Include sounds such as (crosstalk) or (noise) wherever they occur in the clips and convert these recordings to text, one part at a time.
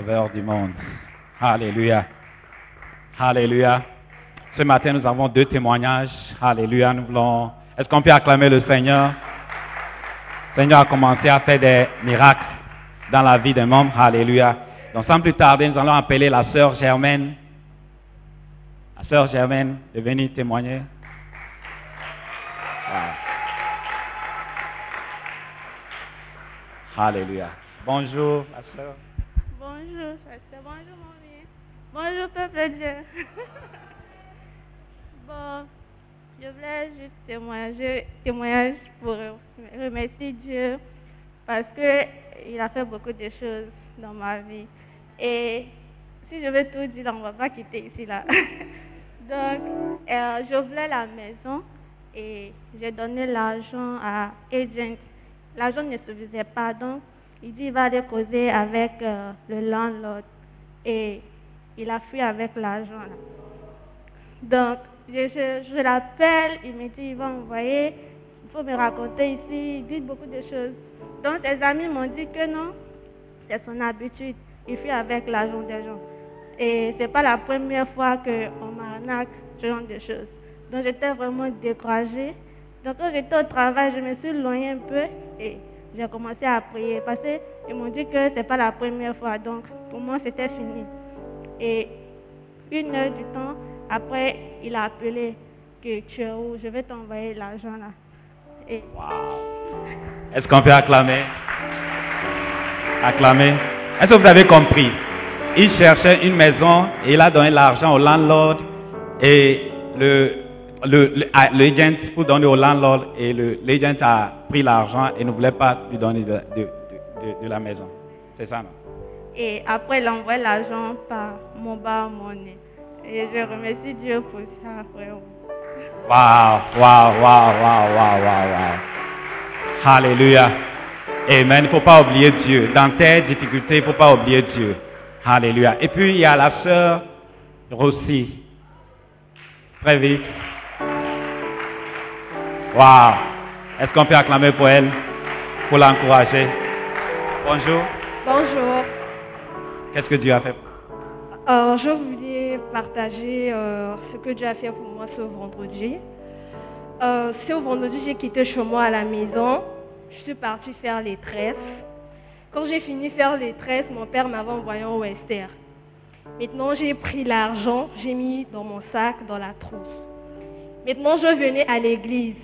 Sauveur du monde. Alléluia. Alléluia. Ce matin, nous avons deux témoignages. Alléluia. Nous voulons. Est-ce qu'on peut acclamer le Seigneur? Le Seigneur a commencé à faire des miracles dans la vie d'un homme. Alléluia. Donc, sans plus tarder, nous allons appeler la sœur Germaine. La sœur Germaine de venir témoigner. Alléluia. Bonjour, la sœur. Bonjour, pasteur. Bonjour, mon bien. Bonjour, peuple de Dieu. (laughs) bon, je voulais juste témoigner, témoignage pour remercier Dieu parce que il a fait beaucoup de choses dans ma vie. Et si je veux tout dire, on ne va pas quitter ici là. (laughs) Donc, euh, je voulais la maison et j'ai donné l'argent à agent. L'argent ne suffisait pas, donc il va causer avec euh, le landlord et il a fui avec l'argent. Donc, je, je, je l'appelle, il me dit il va envoyer, il faut me raconter ici, il dit beaucoup de choses. Donc, ses amis m'ont dit que non, c'est son habitude, il fuit avec l'argent des gens. Et c'est pas la première fois qu'on m'arnaque ce genre de choses. Donc, j'étais vraiment découragée. Donc, quand j'étais au travail, je me suis éloignée un peu et j'ai commencé à prier parce qu'ils m'ont dit que c'est pas la première fois. Donc, pour moi, c'était fini. Et une heure du temps, après, il a appelé que tu es où, je vais t'envoyer l'argent là. Est-ce qu'on peut acclamer? Acclamer. Est-ce que vous avez compris? Il cherchait une maison et il a donné l'argent au landlord et le le, le, ah, l'agent pour donner au landlord et le, l'agent a pris l'argent et ne voulait pas lui donner de, de, de, de la maison. C'est ça, non? Et après, il envoie l'argent par mon bas monnaie. Et je remercie Dieu pour ça, vraiment. Wow, wow, wow, wow, wow, wow, wow. Alléluia. Amen. Il ne faut pas oublier Dieu. Dans tes difficultés, il ne faut pas oublier Dieu. Alléluia. Et puis, il y a la sœur Rossi. Très vite. Wow. Est-ce qu'on peut acclamer pour elle, pour l'encourager? Bonjour. Bonjour. Qu'est-ce que Dieu a fait? Alors, je voulais partager euh, ce que Dieu a fait pour moi ce vendredi. Euh, ce vendredi, j'ai quitté chez moi à la maison. Je suis partie faire les tresses. Quand j'ai fini de faire les tresses, mon père m'avait envoyé au Wester. Maintenant, j'ai pris l'argent, j'ai mis dans mon sac, dans la trousse. Maintenant, je venais à l'église.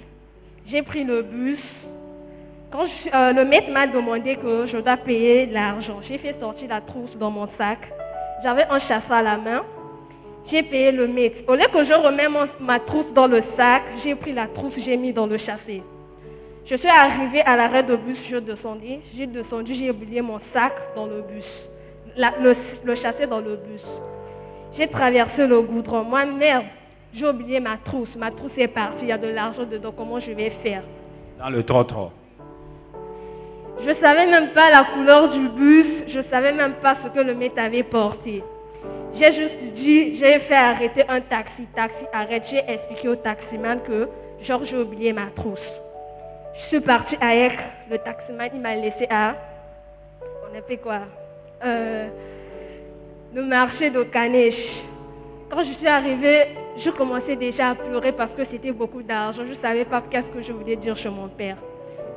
J'ai pris le bus. Quand je- euh, le maître m'a demandé que je dois payer l'argent, j'ai fait sortir la trousse dans mon sac. J'avais un chasseur à la main. J'ai payé le maître. Au lieu que je remets ma trousse dans le sac, j'ai pris la trousse, j'ai mis dans le chassé. Je suis arrivée à l'arrêt de bus, je descendais. J'ai descendu, j'ai oublié mon sac dans le bus. Le, le chassé dans le bus. J'ai traversé le goudron. Moi, merde, j'ai oublié ma trousse. Ma trousse est partie, il y a de l'argent dedans. Comment je vais faire? Dans le trottoir. Je ne savais même pas la couleur du bus. Je ne savais même pas ce que le maître avait porté. J'ai juste dit, j'ai fait arrêter un taxi. Taxi, arrête. J'ai expliqué au taximan que, genre, j'ai oublié ma trousse. Je suis partie avec le taximan. Il m'a laissé à, on appelle quoi? Euh, Le marché de Canèche. Quand je suis arrivée, je commençais déjà à pleurer parce que c'était beaucoup d'argent. Je ne savais pas qu'est-ce que je voulais dire chez mon père.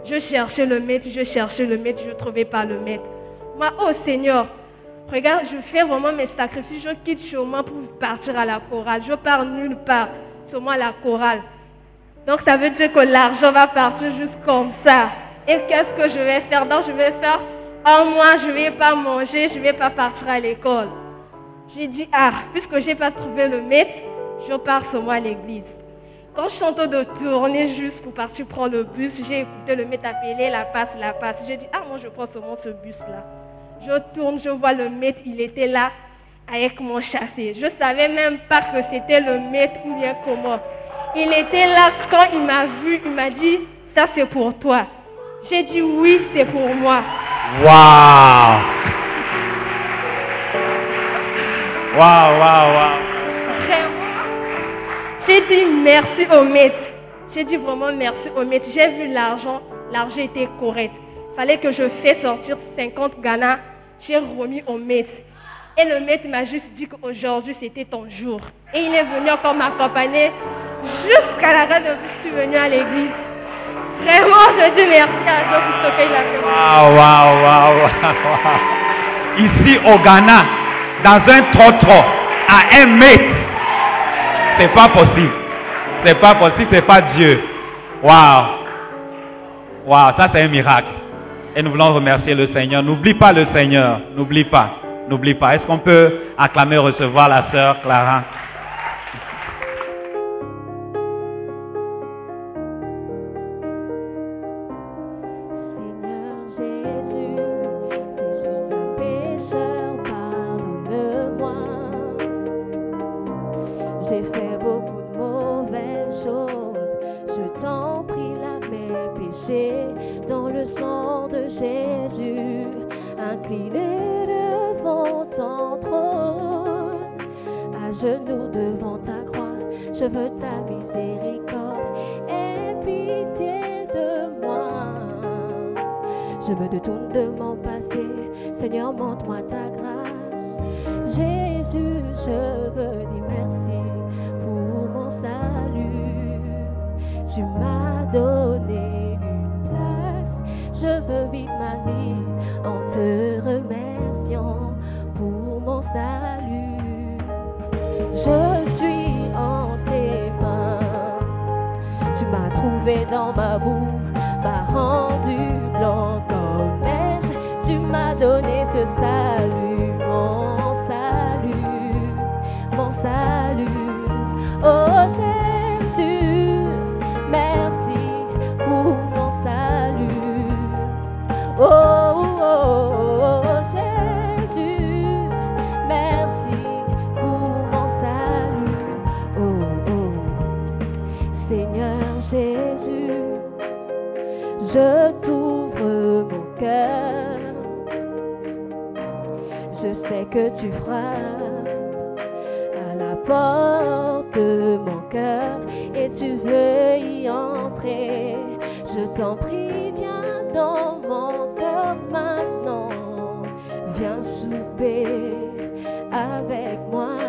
Je cherchais le maître, je cherchais le maître, je ne trouvais pas le maître. Moi, oh Seigneur, regarde, je fais vraiment mes sacrifices. Je quitte chez moi pour partir à la chorale. Je pars nulle part, seulement à la chorale. Donc ça veut dire que l'argent va partir juste comme ça. Et qu'est-ce que je vais faire? Donc je vais faire un mois, je ne vais pas manger, je ne vais pas partir à l'école. J'ai dit, ah, puisque je n'ai pas trouvé le maître, je pars seulement à l'église. Quand je suis en train de tourner juste pour partir prendre le bus, j'ai écouté le maître appeler la passe, la passe. J'ai dit, ah, moi je prends seulement ce bus-là. Je tourne, je vois le maître, il était là avec mon chassé. Je ne savais même pas que c'était le maître ou bien comment. Il était là quand il m'a vu, il m'a dit, ça c'est pour toi. J'ai dit oui, c'est pour moi. Waouh Waouh, waouh, waouh. J'ai dit merci au maître. J'ai dit vraiment merci au maître. J'ai vu l'argent, l'argent était correct. Fallait que je fasse sortir 50 Ghana. J'ai remis au maître. Et le maître m'a juste dit qu'aujourd'hui c'était ton jour. Et il est venu encore m'accompagner jusqu'à la reine de je suis venu à l'église. Vraiment, je dis merci à Dieu pour ce qu'il a fait. Ici au Ghana, dans un trottoir, à un mètre, c'est pas possible. C'est pas possible, c'est pas Dieu. Waouh. Waouh, ça c'est un miracle. Et nous voulons remercier le Seigneur. N'oublie pas le Seigneur. N'oublie pas. N'oublie pas. Est-ce qu'on peut acclamer, recevoir la sœur Clara? Genoux devant ta croix, je veux ta miséricorde et pitié de moi. Je me détourne de mon passé, Seigneur, montre-moi ta grâce. Jésus, je veux dire merci pour mon salut. Tu m'as donné dans ma boue, Viens souper avec moi.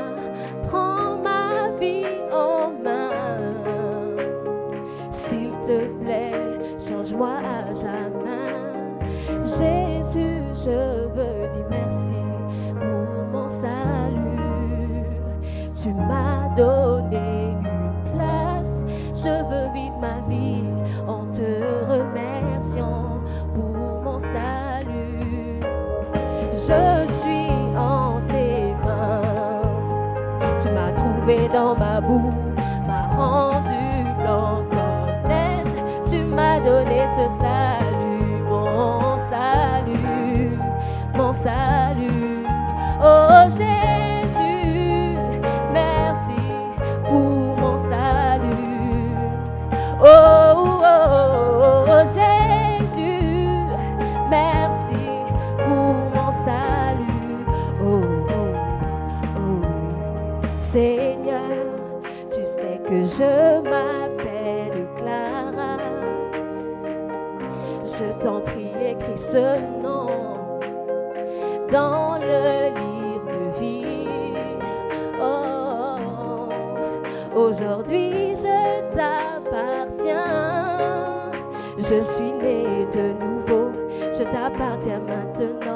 De nouveau. Je t'appartiens maintenant.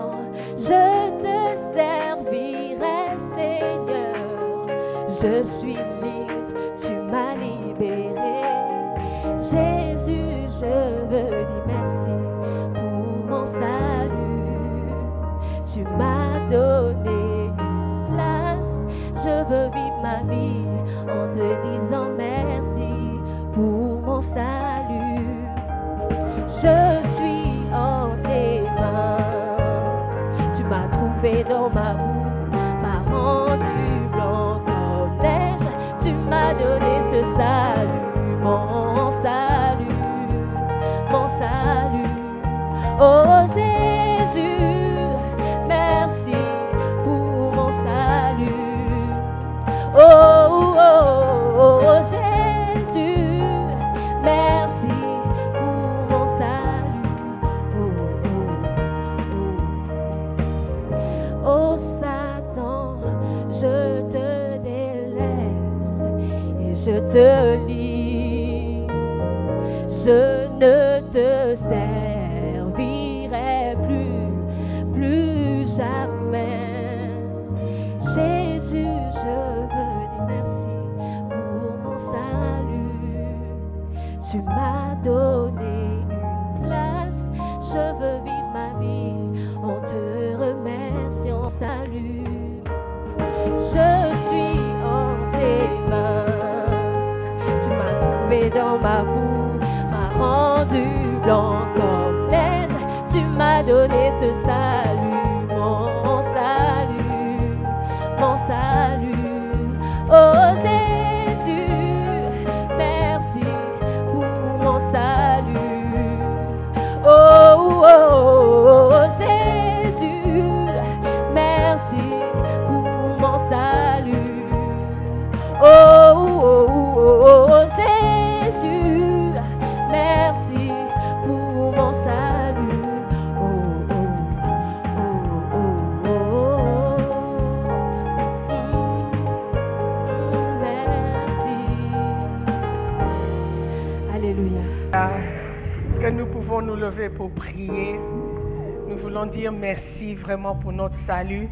Pour notre salut.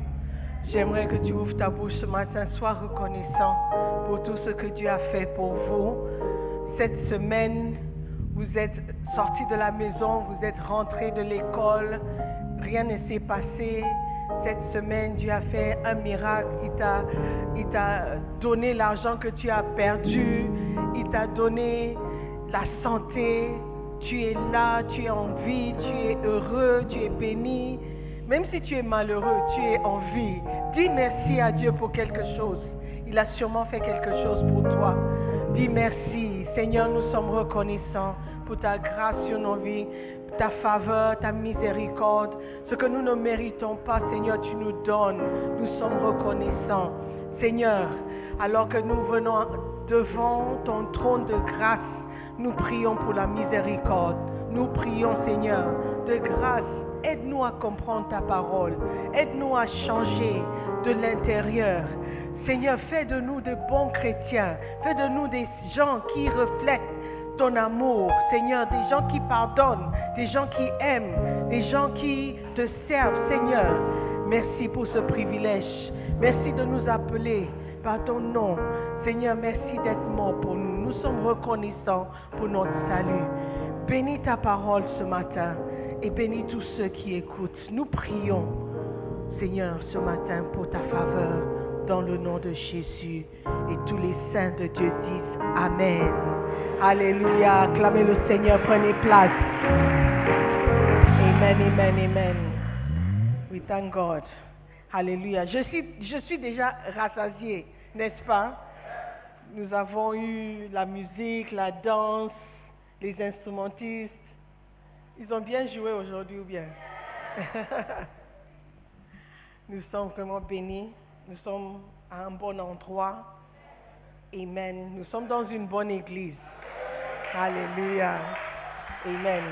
J'aimerais que tu ouvres ta bouche ce matin, sois reconnaissant pour tout ce que Dieu a fait pour vous. Cette semaine, vous êtes sortis de la maison, vous êtes rentrés de l'école, rien ne s'est passé. Cette semaine, Dieu a fait un miracle. Il t'a donné l'argent que tu as perdu. Il t'a donné la santé. Tu es là, tu es en vie, tu es heureux, tu es béni. Même si tu es malheureux, tu es en vie. Dis merci à Dieu pour quelque chose. Il a sûrement fait quelque chose pour toi. Dis merci. Seigneur, nous sommes reconnaissants pour ta grâce sur nos vies, ta faveur, ta miséricorde. Ce que nous ne méritons pas, Seigneur, tu nous donnes. Nous sommes reconnaissants. Seigneur, alors que nous venons devant ton trône de grâce, nous prions pour la miséricorde. Nous prions, Seigneur, de grâce. Aide-nous à comprendre ta parole. Aide-nous à changer de l'intérieur. Seigneur, fais de nous de bons chrétiens. Fais de nous des gens qui reflètent ton amour. Seigneur, des gens qui pardonnent, des gens qui aiment, des gens qui te servent. Seigneur, merci pour ce privilège. Merci de nous appeler par ton nom. Seigneur, merci d'être mort pour nous. Nous sommes reconnaissants pour notre salut. Bénis ta parole ce matin et bénis tous ceux qui écoutent. Nous prions, Seigneur, ce matin pour ta faveur dans le nom de Jésus. Et tous les saints de Dieu disent Amen. Alléluia. Acclamez le Seigneur. Prenez place. Amen, amen, amen. We thank God. Alléluia. Je suis, je suis déjà rassasié, n'est-ce pas? Nous avons eu la musique, la danse, les instrumentistes. Ils ont bien joué aujourd'hui ou bien? (laughs) Nous sommes vraiment bénis. Nous sommes à un bon endroit. Amen. Nous sommes dans une bonne église. Alléluia. Amen.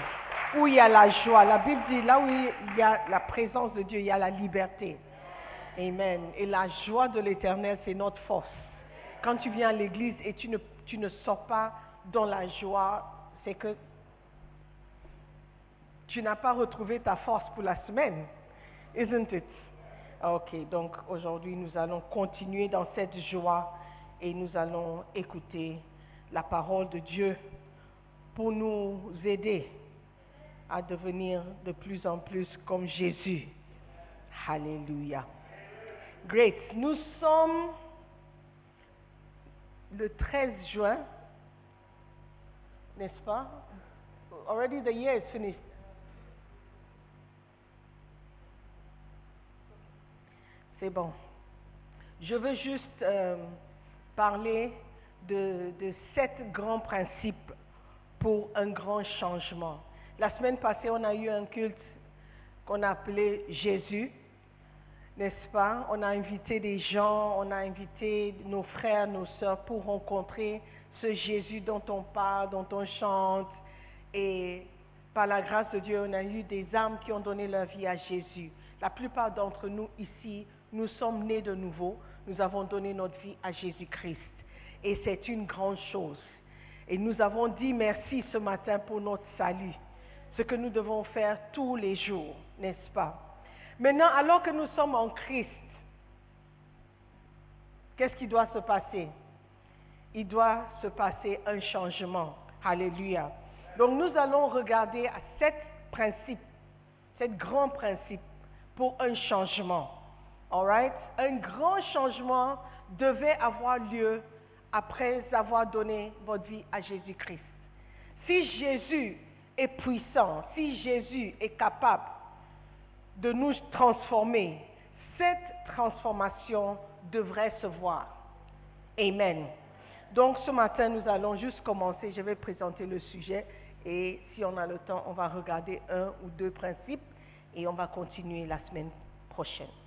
Où il y a la joie. La Bible dit, là où il y a la présence de Dieu, il y a la liberté. Amen. Et la joie de l'éternel, c'est notre force. Quand tu viens à l'église et tu ne, tu ne sors pas dans la joie, c'est que tu n'as pas retrouvé ta force pour la semaine. Isn't it? Ok, donc aujourd'hui nous allons continuer dans cette joie et nous allons écouter la parole de Dieu pour nous aider à devenir de plus en plus comme Jésus. Alléluia. Great. Nous sommes le 13 juin, n'est-ce pas? Already the year is finished. C'est bon. Je veux juste euh, parler de, de sept grands principes pour un grand changement. La semaine passée, on a eu un culte qu'on a appelé Jésus, n'est-ce pas? On a invité des gens, on a invité nos frères, nos sœurs pour rencontrer ce Jésus dont on parle, dont on chante. Et par la grâce de Dieu, on a eu des âmes qui ont donné leur vie à Jésus. La plupart d'entre nous ici, nous sommes nés de nouveau, nous avons donné notre vie à Jésus-Christ. Et c'est une grande chose. Et nous avons dit merci ce matin pour notre salut, ce que nous devons faire tous les jours, n'est-ce pas? Maintenant, alors que nous sommes en Christ, qu'est-ce qui doit se passer? Il doit se passer un changement. Alléluia. Donc nous allons regarder à sept principes, sept grands principes pour un changement. All right? Un grand changement devait avoir lieu après avoir donné votre vie à Jésus-Christ. Si Jésus est puissant, si Jésus est capable de nous transformer, cette transformation devrait se voir. Amen. Donc ce matin, nous allons juste commencer. Je vais présenter le sujet et si on a le temps, on va regarder un ou deux principes et on va continuer la semaine prochaine.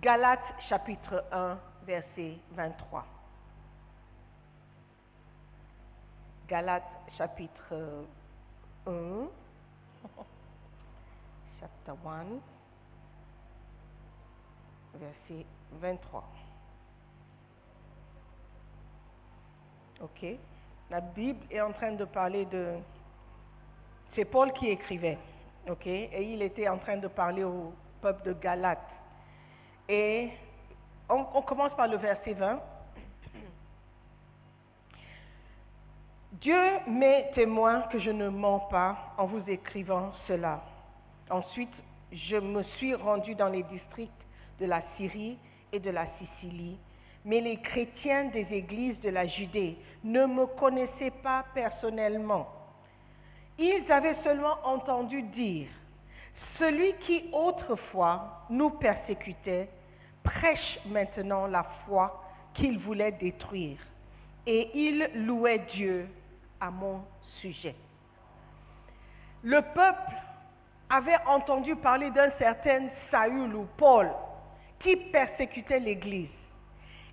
Galates chapitre 1, verset 23. Galates chapitre 1, chapter 1, verset 23. Ok. La Bible est en train de parler de... C'est Paul qui écrivait. Ok. Et il était en train de parler au peuple de Galate. Et on, commence par le verset 20. (clears throat) Dieu m'est témoin que je ne mens pas en vous écrivant cela. Ensuite, je me suis rendu dans les districts de la Syrie et de la Sicilie, mais les chrétiens des églises de la Judée ne me connaissaient pas personnellement. Ils avaient seulement entendu dire, celui qui autrefois nous persécutait prêche maintenant la foi qu'il voulait détruire. Et ils louaient Dieu à mon sujet. Le peuple avait entendu parler d'un certain Saül ou Paul qui persécutait l'Église.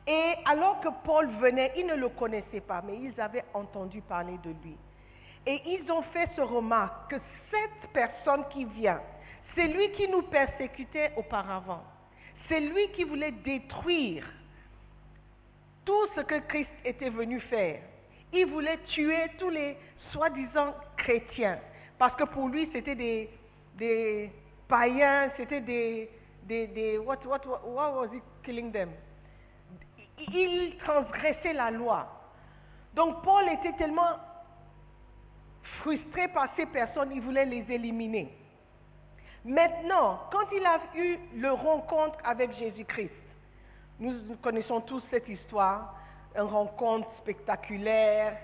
Et alors que Paul venait, ils ne le connaissaient pas, mais ils avaient entendu parler de lui. Et ils ont fait ce remarque que cette personne qui vient, c'est lui qui nous persécutait auparavant. C'est lui qui voulait détruire tout ce que Christ était venu faire. Il voulait tuer tous les soi-disant chrétiens. Parce que pour lui, c'était des, païens, c'était des what, what, what was he killing them? Il transgressait la loi. Donc Paul était tellement frustré par ces personnes, il voulait les éliminer. Maintenant, quand il a eu le rencontre avec Jésus-Christ, nous connaissons tous cette histoire, une rencontre spectaculaire,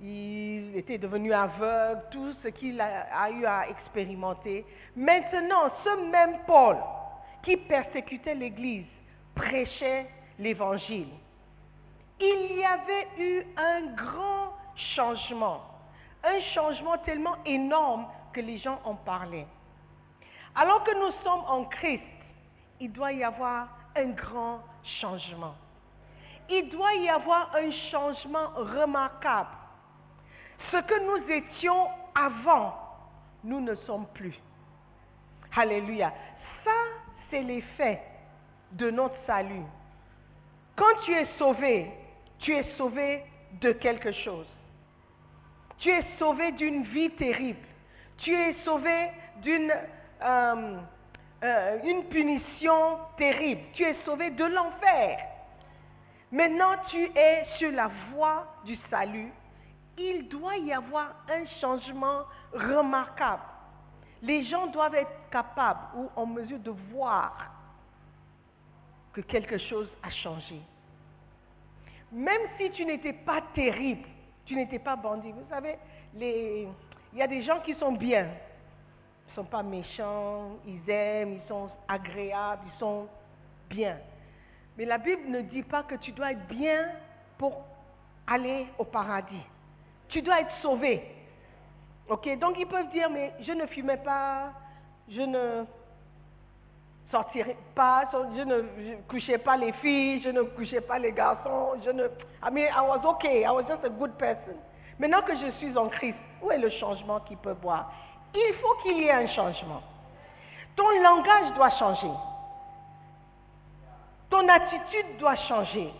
il était devenu aveugle, tout ce qu'il a, a eu à expérimenter. Maintenant, ce même Paul qui persécutait l'Église prêchait l'Évangile. Il y avait eu un grand changement, un changement tellement énorme que les gens en parlaient. Alors que nous sommes en Christ, il doit y avoir un grand changement. Il doit y avoir un changement remarquable. Ce que nous étions avant, nous ne sommes plus. Alléluia. Ça, c'est l'effet de notre salut. Quand tu es sauvé, tu es sauvé de quelque chose. Tu es sauvé d'une vie terrible. Tu es sauvé d'une euh, euh, une punition terrible. Tu es sauvé de l'enfer. Maintenant, tu es sur la voie du salut. Il doit y avoir un changement remarquable. Les gens doivent être capables ou en mesure de voir que quelque chose a changé. Même si tu n'étais pas terrible, tu n'étais pas bandit. Vous savez, il y a des gens qui sont bien. Sont pas méchants, ils aiment, ils sont agréables, ils sont bien. Mais la Bible ne dit pas que tu dois être bien pour aller au paradis. Tu dois être sauvé. Ok, donc ils peuvent dire, mais je ne fumais pas, je ne sortirais pas, je ne couchais pas les filles, je ne couchais pas les garçons, je ne... I mean, I was okay, I was just a good person. Maintenant que je suis en Christ, où est le changement qu'ils peuvent voir? Il faut qu'il y ait un changement. Ton langage doit changer. Ton attitude doit changer.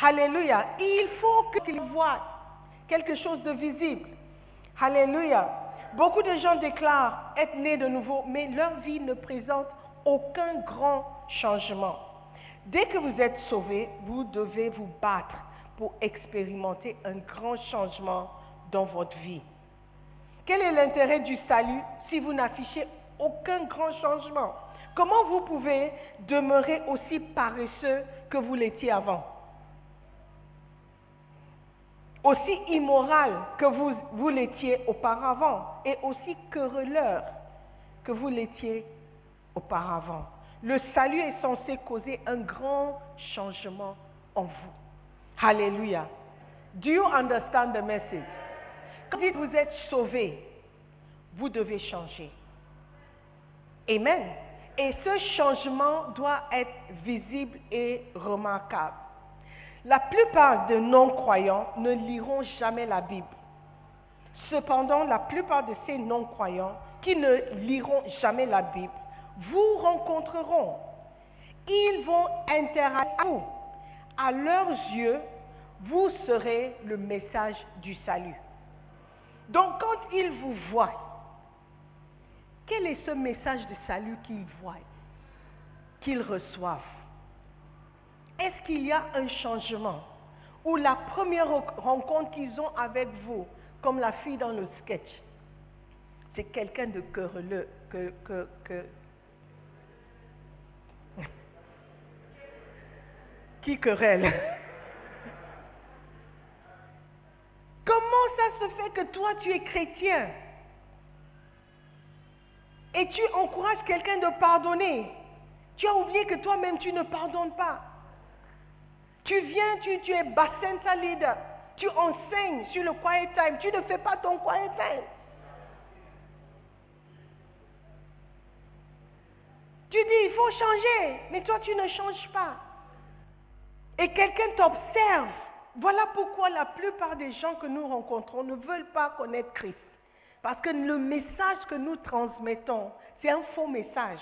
Alléluia. Il faut que tu vois quelque chose de visible. Alléluia. Beaucoup de gens déclarent être nés de nouveau, mais leur vie ne présente aucun grand changement. Dès que vous êtes sauvé, vous devez vous battre pour expérimenter un grand changement dans votre vie. Quel est l'intérêt du salut si vous n'affichez aucun grand changement? Comment vous pouvez demeurer aussi paresseux que vous l'étiez avant? Aussi immoral que vous, vous l'étiez auparavant et aussi querelleur que vous l'étiez auparavant. Le salut est censé causer un grand changement en vous. Alléluia. Do you understand the message? Vous êtes sauvé, vous devez changer. Amen. Et ce changement doit être visible et remarquable. La plupart des non-croyants ne liront jamais la Bible. Cependant, la plupart de ces non-croyants qui ne liront jamais la Bible vous rencontreront. Ils vont interagir avec vous. À leurs yeux, vous serez le message du salut. Donc quand ils vous voient, quel est ce message de salut qu'ils voient, qu'ils reçoivent Est-ce qu'il y a un changement Ou la première rencontre qu'ils ont avec vous, comme la fille dans le sketch, c'est quelqu'un de querelleux, que, (laughs) qui querelle? Comment ça se fait que toi tu es chrétien et tu encourages quelqu'un de pardonner Tu as oublié que toi-même tu ne pardonnes pas. Tu viens, tu, es Bacenta leader, tu enseignes sur le quiet time, tu ne fais pas ton quiet time. Tu dis, il faut changer, mais toi tu ne changes pas. Et quelqu'un t'observe. Voilà pourquoi la plupart des gens que nous rencontrons ne veulent pas connaître Christ. Parce que le message que nous transmettons, c'est un faux message.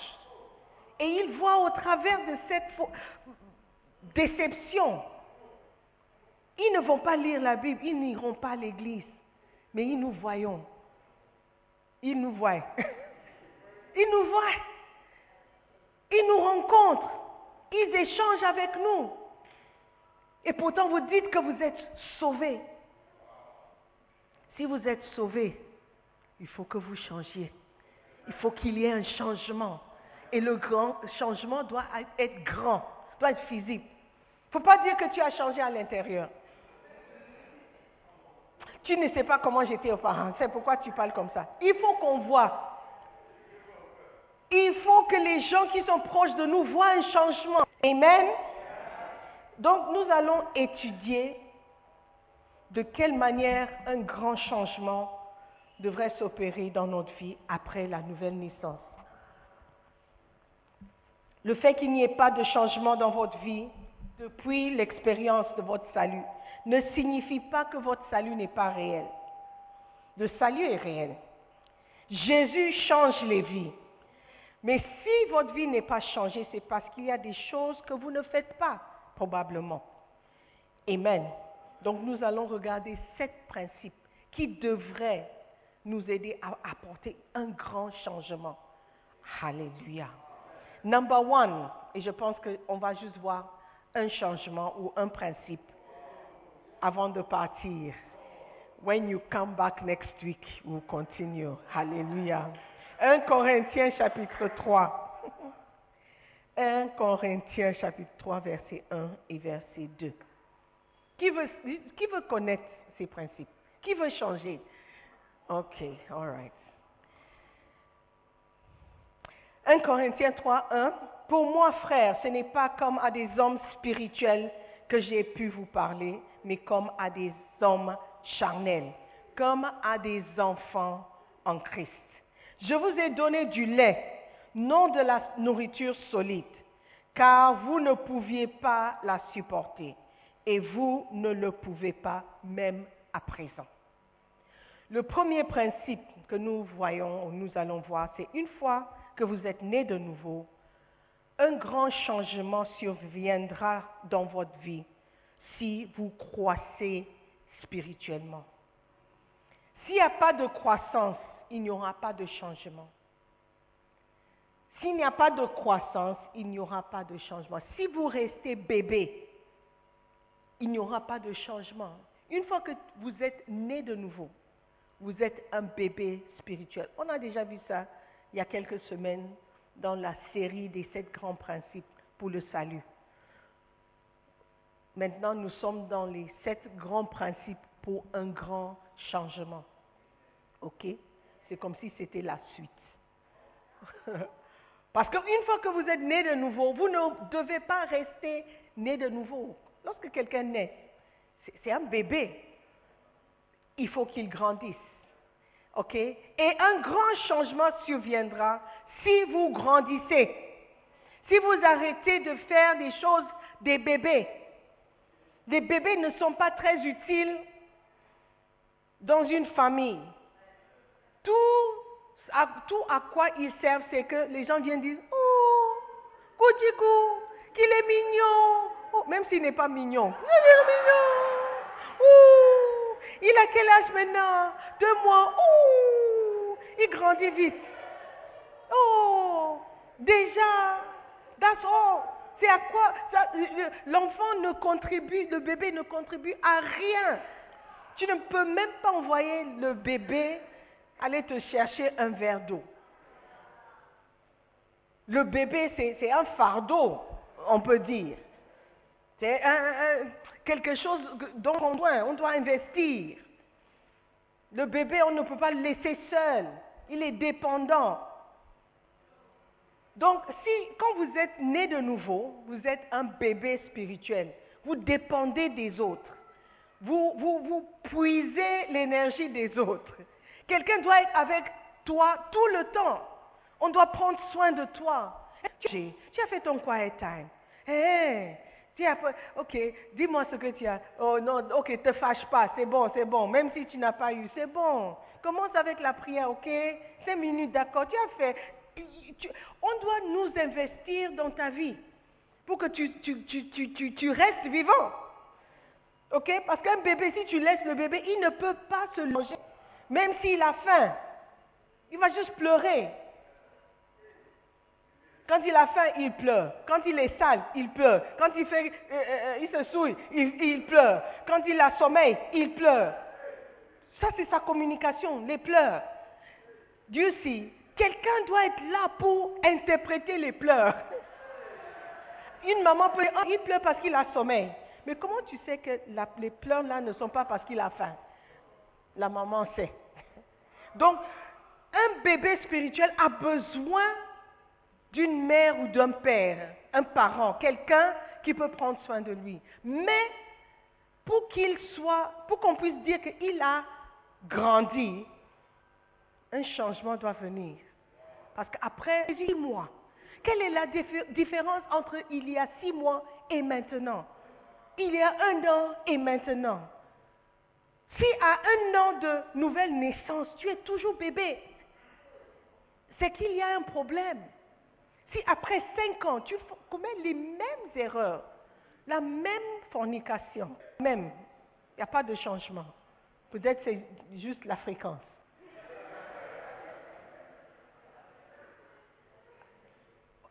Et ils voient au travers de cette faux- déception. Ils ne vont pas lire la Bible, ils n'iront pas à l'église. Mais ils nous voyons. Ils nous voient. (laughs) Ils nous voient. Ils nous rencontrent. Ils échangent avec nous. Et pourtant, vous dites que vous êtes sauvés. Si vous êtes sauvés, il faut que vous changiez. Il faut qu'il y ait un changement. Et le grand changement doit être grand, doit être physique. Il ne faut pas dire que tu as changé à l'intérieur. Tu ne sais pas comment j'étais auparavant, c'est pourquoi tu parles comme ça. Il faut qu'on voit. Il faut que les gens qui sont proches de nous voient un changement. Amen. Donc nous allons étudier de quelle manière un grand changement devrait s'opérer dans notre vie après la nouvelle naissance. Le fait qu'il n'y ait pas de changement dans votre vie depuis l'expérience de votre salut ne signifie pas que votre salut n'est pas réel. Le salut est réel. Jésus change les vies. Mais si votre vie n'est pas changée, c'est parce qu'il y a des choses que vous ne faites pas, probablement. Amen. Donc nous allons regarder sept principes qui devraient nous aider à apporter un grand changement. Alléluia. Number one, et je pense qu'on va juste voir un changement ou un principe avant de partir. When you come back next week, we'll continue. Alléluia. 1 Corinthiens chapitre 3. 1 Corinthiens chapitre 3, verset 1 et verset 2. Qui veut, qui veut connaître ces principes? Qui veut changer? Ok, all right. 1 Corinthiens 3, 1. Pour moi, frère, ce n'est pas comme à des hommes spirituels que j'ai pu vous parler, mais comme à des hommes charnels, comme à des enfants en Christ. Je vous ai donné du lait, non de la nourriture solide, car vous ne pouviez pas la supporter, et vous ne le pouvez pas même à présent. Le premier principe que nous voyons, nous allons voir, c'est une fois que vous êtes né de nouveau, un grand changement surviendra dans votre vie si vous croissez spirituellement. S'il n'y a pas de croissance, il n'y aura pas de changement. S'il n'y a pas de croissance, il n'y aura pas de changement. Si vous restez bébé, il n'y aura pas de changement. Une fois que vous êtes né de nouveau, vous êtes un bébé spirituel. On a déjà vu ça il y a quelques semaines dans la série des sept grands principes pour le salut. Maintenant, nous sommes dans les sept grands principes pour un grand changement. OK? C'est comme si c'était la suite. (laughs) Parce qu'une fois que vous êtes né de nouveau, vous ne devez pas rester né de nouveau. Lorsque quelqu'un naît, c'est un bébé. Il faut qu'il grandisse. OK? Et un grand changement surviendra si vous grandissez. Si vous arrêtez de faire des choses des bébés. Des bébés ne sont pas très utiles dans une famille. Tout tout à quoi ils servent, c'est que les gens viennent dire Oh, Koutikou, qu'il est mignon. Oh, même s'il n'est pas mignon. Il est mignon. Oh, il a quel âge maintenant? Deux mois. Oh, il grandit vite. Oh, déjà, that's all. C'est à quoi L'enfant ne contribue, le bébé ne contribue à rien. Tu ne peux même pas envoyer le bébé aller te chercher un verre d'eau. Le bébé, c'est un fardeau, on peut dire. C'est quelque chose dont on doit, investir. Le bébé, on ne peut pas le laisser seul. Il est dépendant. Donc, si, quand vous êtes né de nouveau, vous êtes un bébé spirituel, vous dépendez des autres. Vous, vous puisez l'énergie des autres. Quelqu'un doit être avec toi tout le temps. On doit prendre soin de toi. Tu, as fait ton quiet time. Hey, ok, dis-moi ce que tu as. Oh non, ok, te fâche pas, c'est bon, c'est bon. Même si tu n'as pas eu, c'est bon. Commence avec la prière, ok? Cinq minutes, d'accord. Tu as fait. on doit nous investir dans ta vie pour que tu, restes vivant. Ok? Parce qu'un bébé, si tu laisses le bébé, il ne peut pas se loger. Même s'il a faim, il va juste pleurer. Quand il a faim, il pleure. Quand il est sale, il pleure. Quand il, fait, euh, euh, euh, il se souille, il, pleure. Quand il a sommeil, il pleure. Ça, c'est sa communication, les pleurs. Dieu sait, quelqu'un doit être là pour interpréter les pleurs. (laughs) Une maman peut dire, oh, il pleure parce qu'il a sommeil. Mais comment tu sais que les pleurs là ne sont pas parce qu'il a faim? La maman sait. Donc, un bébé spirituel a besoin d'une mère ou d'un père, un parent, quelqu'un qui peut prendre soin de lui. Mais pour qu'il soit, pour qu'on puisse dire qu'il a grandi, un changement doit venir. Parce qu'après six mois, quelle est la différence entre il y a six mois et maintenant? Il y a un an et maintenant. Si à un an de nouvelle naissance, tu es toujours bébé, c'est qu'il y a un problème. Si après cinq ans, tu commets les mêmes erreurs, la même fornication, même, Il n'y a pas de changement. Peut-être c'est juste la fréquence.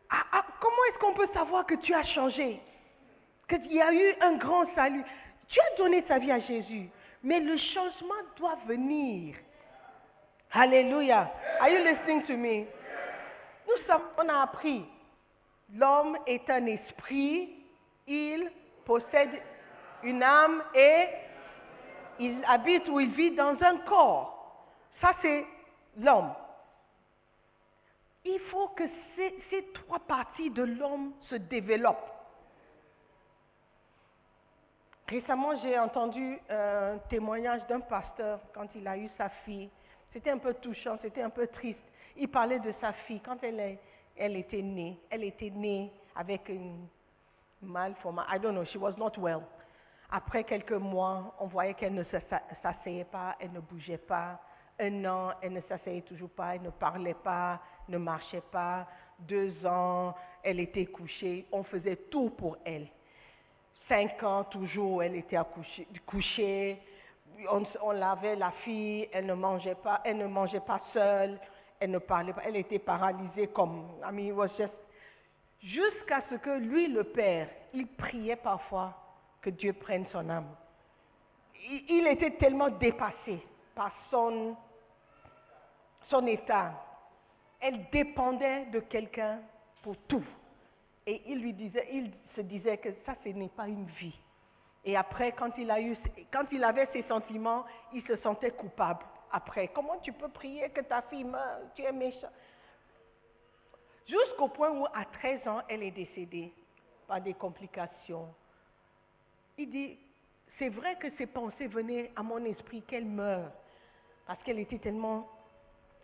Ah, ah, comment est-ce qu'on peut savoir que tu as changé? Qu'il y a eu un grand salut Tu as donné ta vie à Jésus, mais le changement doit venir. Alléluia. Are you listening to me? Nous sommes, on a appris, l'homme est un esprit, il possède une âme et il habite ou il vit dans un corps. Ça, c'est l'homme. Il faut que ces, ces trois parties de l'homme se développent. Récemment, j'ai entendu un témoignage d'un pasteur quand il a eu sa fille. C'était un peu touchant, c'était un peu triste. Il parlait de sa fille quand elle, était née. Elle était née avec une malformation. I don't know, she was not well. Après quelques mois, on voyait qu'elle ne s'asseyait pas, elle ne bougeait pas. Un an, elle ne s'asseyait toujours pas, elle ne parlait pas, ne marchait pas. Deux ans, elle était couchée. On faisait tout pour elle. Cinq ans, toujours, elle était couchée. On, lavait la fille, elle ne mangeait pas, elle ne mangeait pas seule, elle ne parlait pas, elle était paralysée comme, jusqu'à ce que lui, le père, il priait parfois que Dieu prenne son âme. Il, était tellement dépassé par son état. Elle dépendait de quelqu'un pour tout. Et il lui disait, il se disait que ça, ce n'est pas une vie. Et après, quand il, a eu, quand il avait ces sentiments, il se sentait coupable. Après, comment tu peux prier que ta fille meure? Tu es méchant. Jusqu'au point où, à 13 ans, elle est décédée par des complications. Il dit, c'est vrai que ces pensées venaient à mon esprit qu'elle meure, parce qu'elle était tellement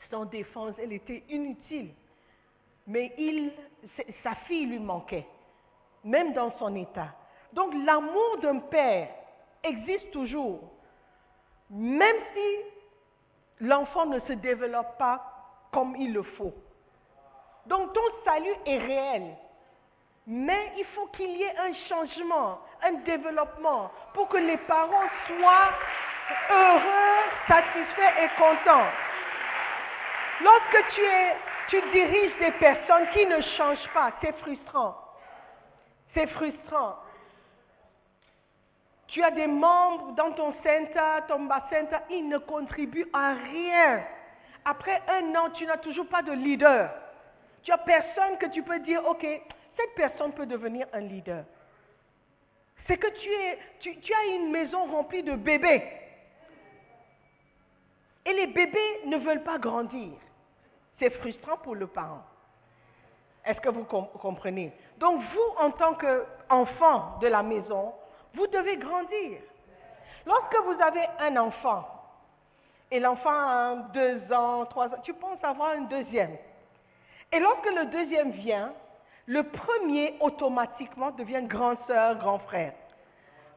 sans défense, elle était inutile. Mais sa fille lui manquait, même dans son état. Donc l'amour d'un père existe toujours, même si l'enfant ne se développe pas comme il le faut. Donc ton salut est réel, mais il faut qu'il y ait un changement, un développement, pour que les parents soient heureux, satisfaits et contents. Lorsque tu, es, tu diriges des personnes qui ne changent pas, c'est frustrant. C'est frustrant. Tu as des membres dans ton centre, ton bas centre, ils ne contribuent à rien. Après un an, tu n'as toujours pas de leader. Tu as personne que tu peux dire, OK, cette personne peut devenir un leader. C'est que tu, as une maison remplie de bébés. Et les bébés ne veulent pas grandir. C'est frustrant pour le parent. Est-ce que vous com- comprenez? Donc vous, en tant qu'enfant de la maison, vous devez grandir. Lorsque vous avez un enfant, et l'enfant a deux ans, trois ans, tu penses avoir un deuxième. Et lorsque le deuxième vient, le premier automatiquement devient grande sœur, grand frère.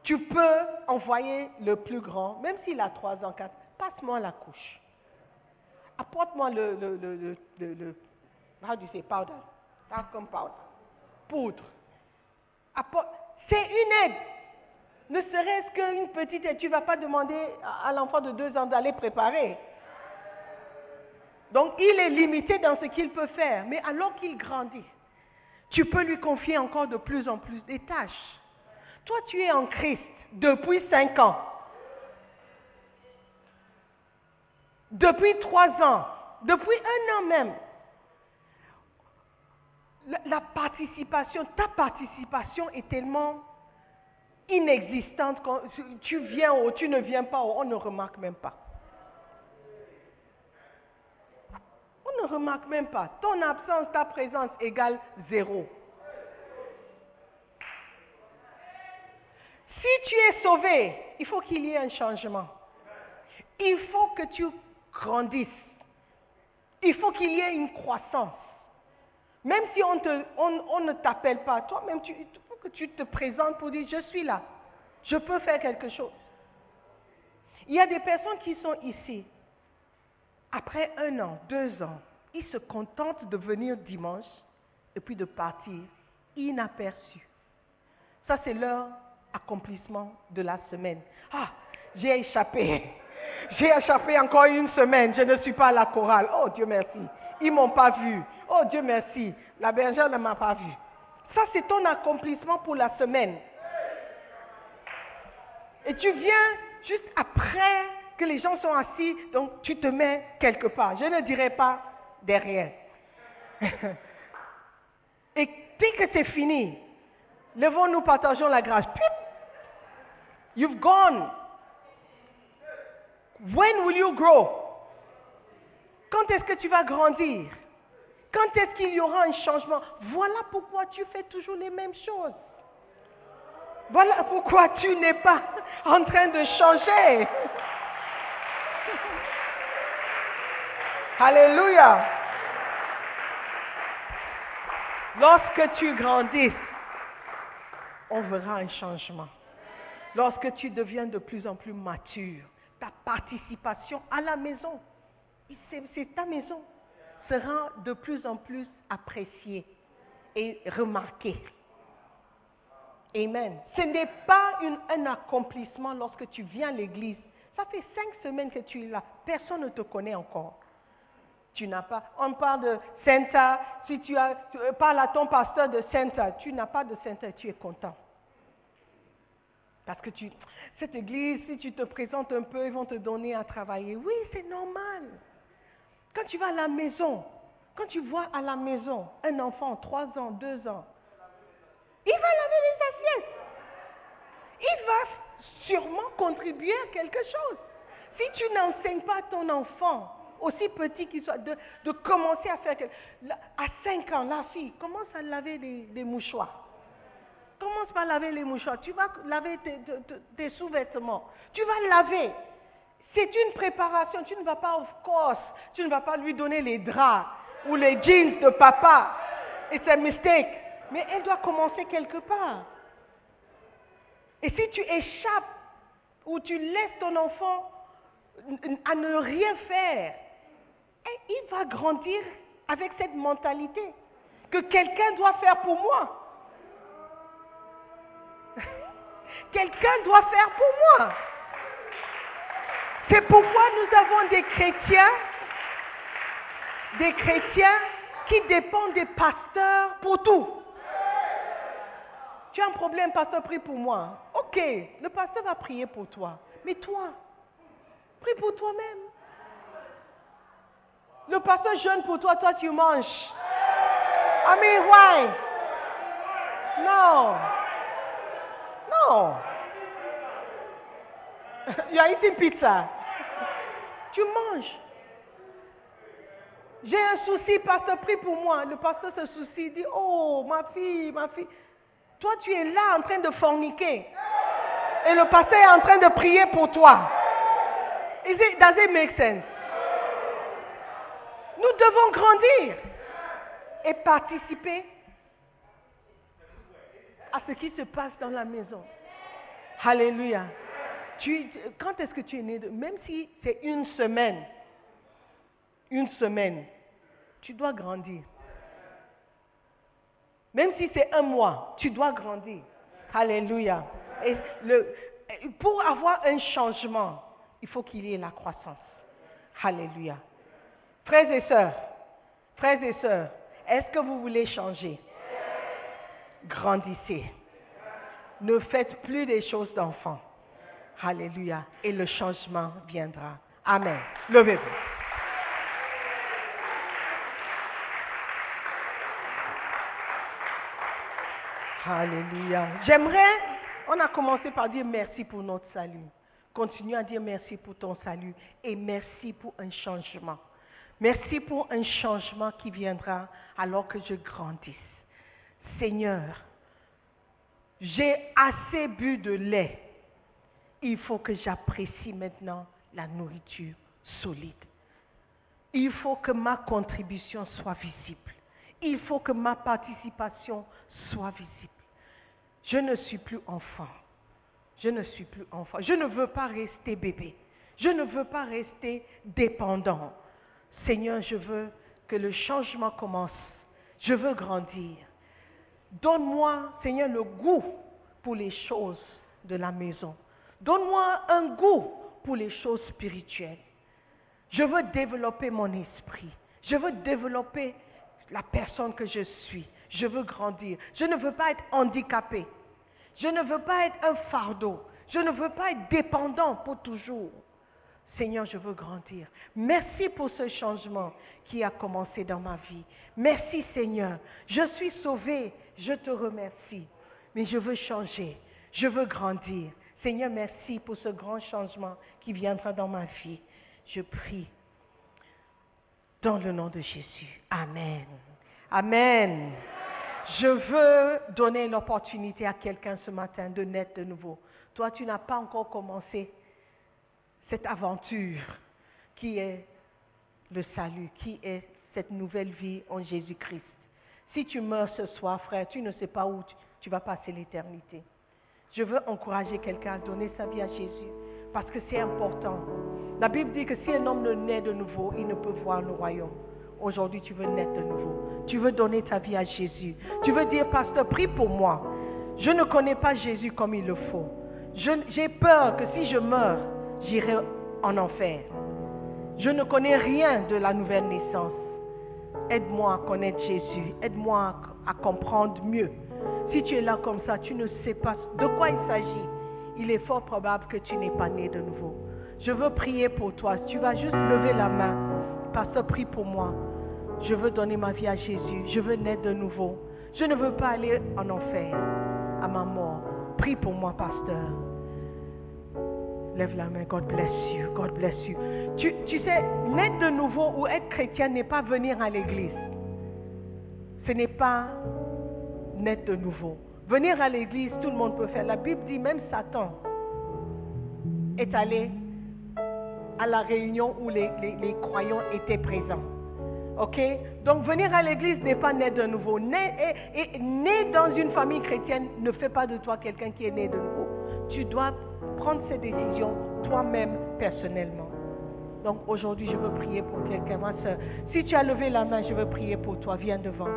Tu peux envoyer le plus grand, même s'il a trois ans, quatre, passe-moi la couche. Apporte-moi le, how do you say powder? Talcum powder. Poudre. C'est une aide. Ne serait-ce qu'une petite aide. Tu ne vas pas demander à à l'enfant de deux ans d'aller préparer. Donc il est limité dans ce qu'il peut faire. Mais alors qu'il grandit, tu peux lui confier encore de plus en plus des tâches. Toi, tu es en Christ depuis cinq ans. Depuis trois ans. Depuis un an même. La, participation, ta participation est tellement inexistante. Quand tu viens ou tu ne viens pas, on ne remarque même pas. On ne remarque même pas. Ton absence, ta présence égale zéro. Si tu es sauvé, il faut qu'il y ait un changement. Il faut que tu grandisses. Il faut qu'il y ait une croissance. Même si on, ne t'appelle pas, toi-même, il faut que tu te présentes pour dire, je suis là. Je peux faire quelque chose. Il y a des personnes qui sont ici. Après un an, deux ans, ils se contentent de venir dimanche et puis de partir inaperçus. Ça, c'est leur accomplissement de la semaine. Ah, J'ai échappé. J'ai échappé encore une semaine. Je ne suis pas à la chorale. Oh Dieu merci. Ils m'ont pas vu. Oh Dieu merci. La bergère ne m'a pas vu. Ça, c'est ton accomplissement pour la semaine. Et tu viens juste après que les gens sont assis, donc tu te mets quelque part. Je ne dirais pas derrière. (laughs) Et dès que c'est fini, levons-nous, partageons la grâce. You've gone. When will you grow? Quand est-ce que tu vas grandir? Quand est-ce qu'il y aura un changement? Voilà pourquoi tu fais toujours les mêmes choses. Voilà pourquoi tu n'es pas (laughs) en train de changer. (laughs) Alléluia. Lorsque tu grandis, on verra un changement. Lorsque tu deviens de plus en plus mature, ta participation à la maison, c'est ta maison, sera de plus en plus appréciée et remarquée. Amen. Ce n'est pas un accomplissement lorsque tu viens à l'église. Ça fait cinq semaines que tu es là. Personne ne te connaît encore. Tu n'as pas. On parle de Santa. Si tu parles à ton pasteur de Santa, tu n'as pas de Santa, tu es content. Parce que tu, cette église, si tu te présentes un peu, ils vont te donner à travailler. Oui, c'est normal. Quand tu vas à la maison, quand tu vois à la maison un enfant, trois ans, deux ans, il va laver les assiettes. Il va sûrement contribuer à quelque chose. Si tu n'enseignes pas ton enfant, aussi petit qu'il soit, de, commencer à faire quelque À 5 ans, la fille commence à laver des mouchoirs. Commence par laver les mouchoirs. Tu vas laver tes, sous-vêtements. Tu vas laver. C'est une préparation. Tu ne vas pas, of course, tu ne vas pas lui donner les draps ou les jeans de papa. It's a mistake. Mais elle doit commencer quelque part. Et si tu échappes ou tu laisses ton enfant à ne rien faire, eh, il va grandir avec cette mentalité que quelqu'un doit faire pour moi. Quelqu'un doit faire pour moi. C'est pourquoi nous avons des chrétiens, des chrétiens qui dépendent des pasteurs pour tout. Tu as un problème, pasteur, prie pour moi. Ok, le pasteur va prier pour toi. Mais toi, prie pour toi-même. Le pasteur jeûne pour toi, toi tu manges. I mean, why? Non. Non. (laughs) You are eating pizza. Tu manges. J'ai un souci, pasteur, prie pour moi. Le pasteur se soucie, dit, oh, ma fille, ma fille. Toi, tu es là en train de forniquer. Et le pasteur est en train de prier pour toi. Is it, does it make sense? Nous devons grandir et participer à ce qui se passe dans la maison. Alléluia. Tu- quand est-ce que tu es né de, Même si c'est une semaine, une semaine, tu dois grandir. Même si c'est un mois, tu dois grandir. Alléluia. Et le- pour avoir un changement, il faut qu'il y ait la croissance. Alléluia. Frères et sœurs, frères et sœurs, est-ce que vous voulez changer? Grandissez. Ne faites plus des choses d'enfants. Alléluia. Et le changement viendra. Amen. Levez-vous. Alléluia. J'aimerais, on a commencé par dire merci pour notre salut. Continue à dire merci pour ton salut et merci pour un changement. Merci pour un changement qui viendra alors que je grandisse. Seigneur, j'ai assez bu de lait. Il faut que j'apprécie maintenant la nourriture solide. Il faut que ma contribution soit visible. Il faut que ma participation soit visible. Je ne suis plus enfant. Je ne suis plus enfant. Je ne veux pas rester bébé. Je ne veux pas rester dépendant. Seigneur, je veux que le changement commence. Je veux grandir. Donne-moi, Seigneur, le goût pour les choses de la maison. Donne-moi un goût pour les choses spirituelles. Je veux développer mon esprit. Je veux développer la personne que je suis. Je veux grandir. Je ne veux pas être handicapé. Je ne veux pas être un fardeau. Je ne veux pas être dépendant pour toujours. Seigneur, je veux grandir. Merci pour ce changement qui a commencé dans ma vie. Merci Seigneur. Je suis sauvé. Je te remercie. Mais je veux changer. Je veux grandir. Seigneur, merci pour ce grand changement qui viendra dans ma vie. Je prie dans le nom de Jésus. Amen. Amen. Je veux donner l'opportunité à quelqu'un ce matin de naître de nouveau. Toi, tu n'as pas encore commencé cette aventure qui est le salut, qui est cette nouvelle vie en Jésus-Christ. Si tu meurs ce soir, frère, tu ne sais pas où tu, vas passer l'éternité. Je veux encourager quelqu'un à donner sa vie à Jésus parce que c'est important. La Bible dit que si un homme ne naît de nouveau, il ne peut voir le royaume. Aujourd'hui, tu veux naître de nouveau. Tu veux donner ta vie à Jésus. Tu veux dire, pasteur, prie pour moi. Je ne connais pas Jésus comme il le faut. J'ai peur que si je meurs, j'irai en enfer. Je ne connais rien de la nouvelle naissance. Aide-moi à connaître Jésus. Aide-moi à, comprendre mieux. Si tu es là comme ça, tu ne sais pas de quoi il s'agit. Il est fort probable que tu n'es pas né de nouveau. Je veux prier pour toi. Tu vas juste lever la main. Pasteur, prie pour moi. Je veux donner ma vie à Jésus. Je veux naître de nouveau. Je ne veux pas aller en enfer à ma mort. Prie pour moi, pasteur. Lève la main. God bless you. God bless you. Tu, tu sais, naître de nouveau ou être chrétien n'est pas venir à l'église. Ce n'est pas naître de nouveau. Venir à l'église, tout le monde peut faire. La Bible dit même Satan est allé à la réunion où les, les- croyants étaient présents. Ok? Donc venir à l'église n'est pas naître de nouveau. Né, et, et né dans une famille chrétienne ne fait pas de toi quelqu'un qui est né de nouveau. Tu dois prendre ces décisions toi-même personnellement. Donc aujourd'hui, je veux prier pour quelqu'un. Ma soeur, si tu as levé la main, je veux prier pour toi. Viens devant.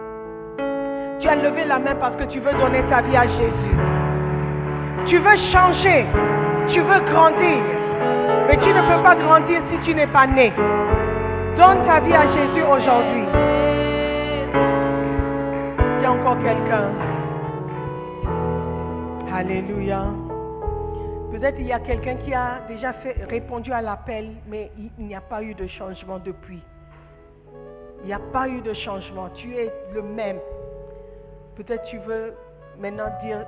Tu as levé la main parce que tu veux donner ta vie à Jésus. Tu veux changer. Tu veux grandir. Mais tu ne peux pas grandir si tu n'es pas né. Donne ta vie à Jésus aujourd'hui. Il y a encore quelqu'un. Alléluia. Peut-être il y a quelqu'un qui a déjà répondu à l'appel, mais il, n'y a pas eu de changement depuis. Il n'y a pas eu de changement. Tu es le même. Peut-être tu veux maintenant dire,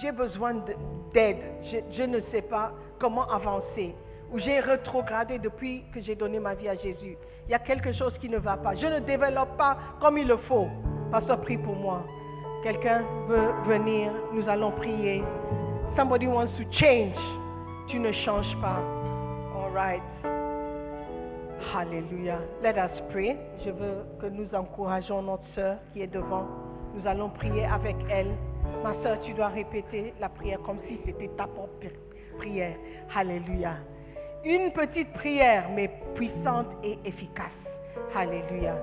j'ai besoin de- d'aide. Je, je ne sais pas comment avancer. Ou j'ai rétrogradé depuis que j'ai donné ma vie à Jésus. Il y a quelque chose qui ne va pas. Je ne développe pas comme il le faut. Pasteur, prie pour moi. Quelqu'un veut venir. Nous allons prier. Somebody wants to change. Tu ne changes pas. All right. Alléluia. Let us pray. Je veux que nous encourageons notre sœur qui est devant. Nous allons prier avec elle. Ma sœur, tu dois répéter la prière comme si c'était ta propre pri- prière. Alléluia. Une petite prière, mais puissante et efficace. Alléluia.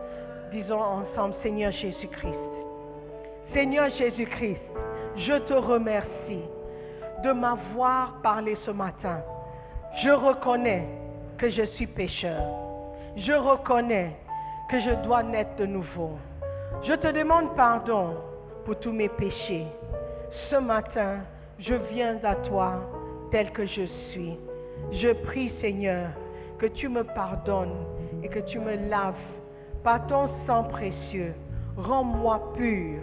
Disons ensemble, Seigneur Jésus-Christ. Seigneur Jésus-Christ, je te remercie de m'avoir parlé ce matin. Je reconnais que je suis pécheur. Je reconnais que je dois naître de nouveau. Je te demande pardon pour tous mes péchés. Ce matin, je viens à toi tel que je suis. Je prie, Seigneur, que tu me pardonnes et que tu me laves par ton sang précieux. Rends-moi pur.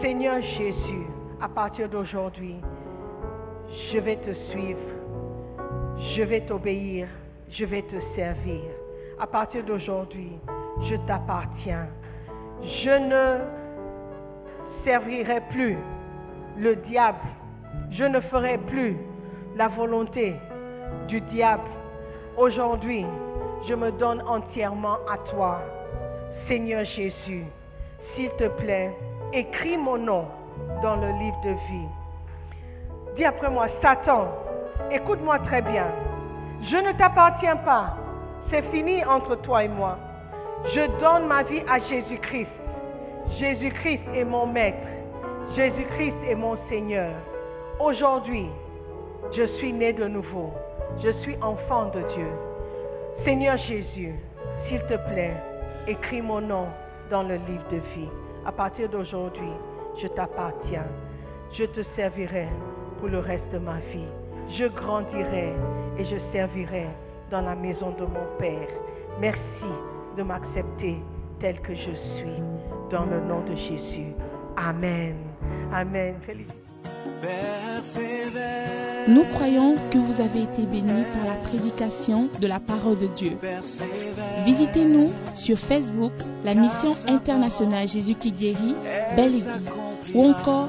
Seigneur Jésus, à partir d'aujourd'hui, je vais te suivre. Je vais t'obéir. Je vais te servir. À partir d'aujourd'hui, je t'appartiens. Je ne servirai plus le diable. Je ne ferai plus la volonté du diable. Aujourd'hui, je me donne entièrement à toi. Seigneur Jésus, s'il te plaît, écris mon nom dans le livre de vie. Dis après moi, Satan, écoute-moi très bien. Je ne t'appartiens pas. C'est fini entre toi et moi. Je donne ma vie à Jésus-Christ. Jésus-Christ est mon maître. Jésus-Christ est mon Seigneur. Aujourd'hui, Je suis né de nouveau. Je suis enfant de Dieu. Seigneur Jésus, s'il te plaît, écris mon nom dans le livre de vie. À partir d'aujourd'hui, je t'appartiens. Je te servirai pour le reste de ma vie. Je grandirai et je servirai dans la maison de mon Père. Merci de m'accepter tel que je suis. Dans le nom de Jésus. Amen. Amen. Nous croyons que vous avez été bénis par la prédication de la parole de Dieu. Visitez-nous sur Facebook, la mission internationale Jésus qui guérit, Belle Église. Ou encore,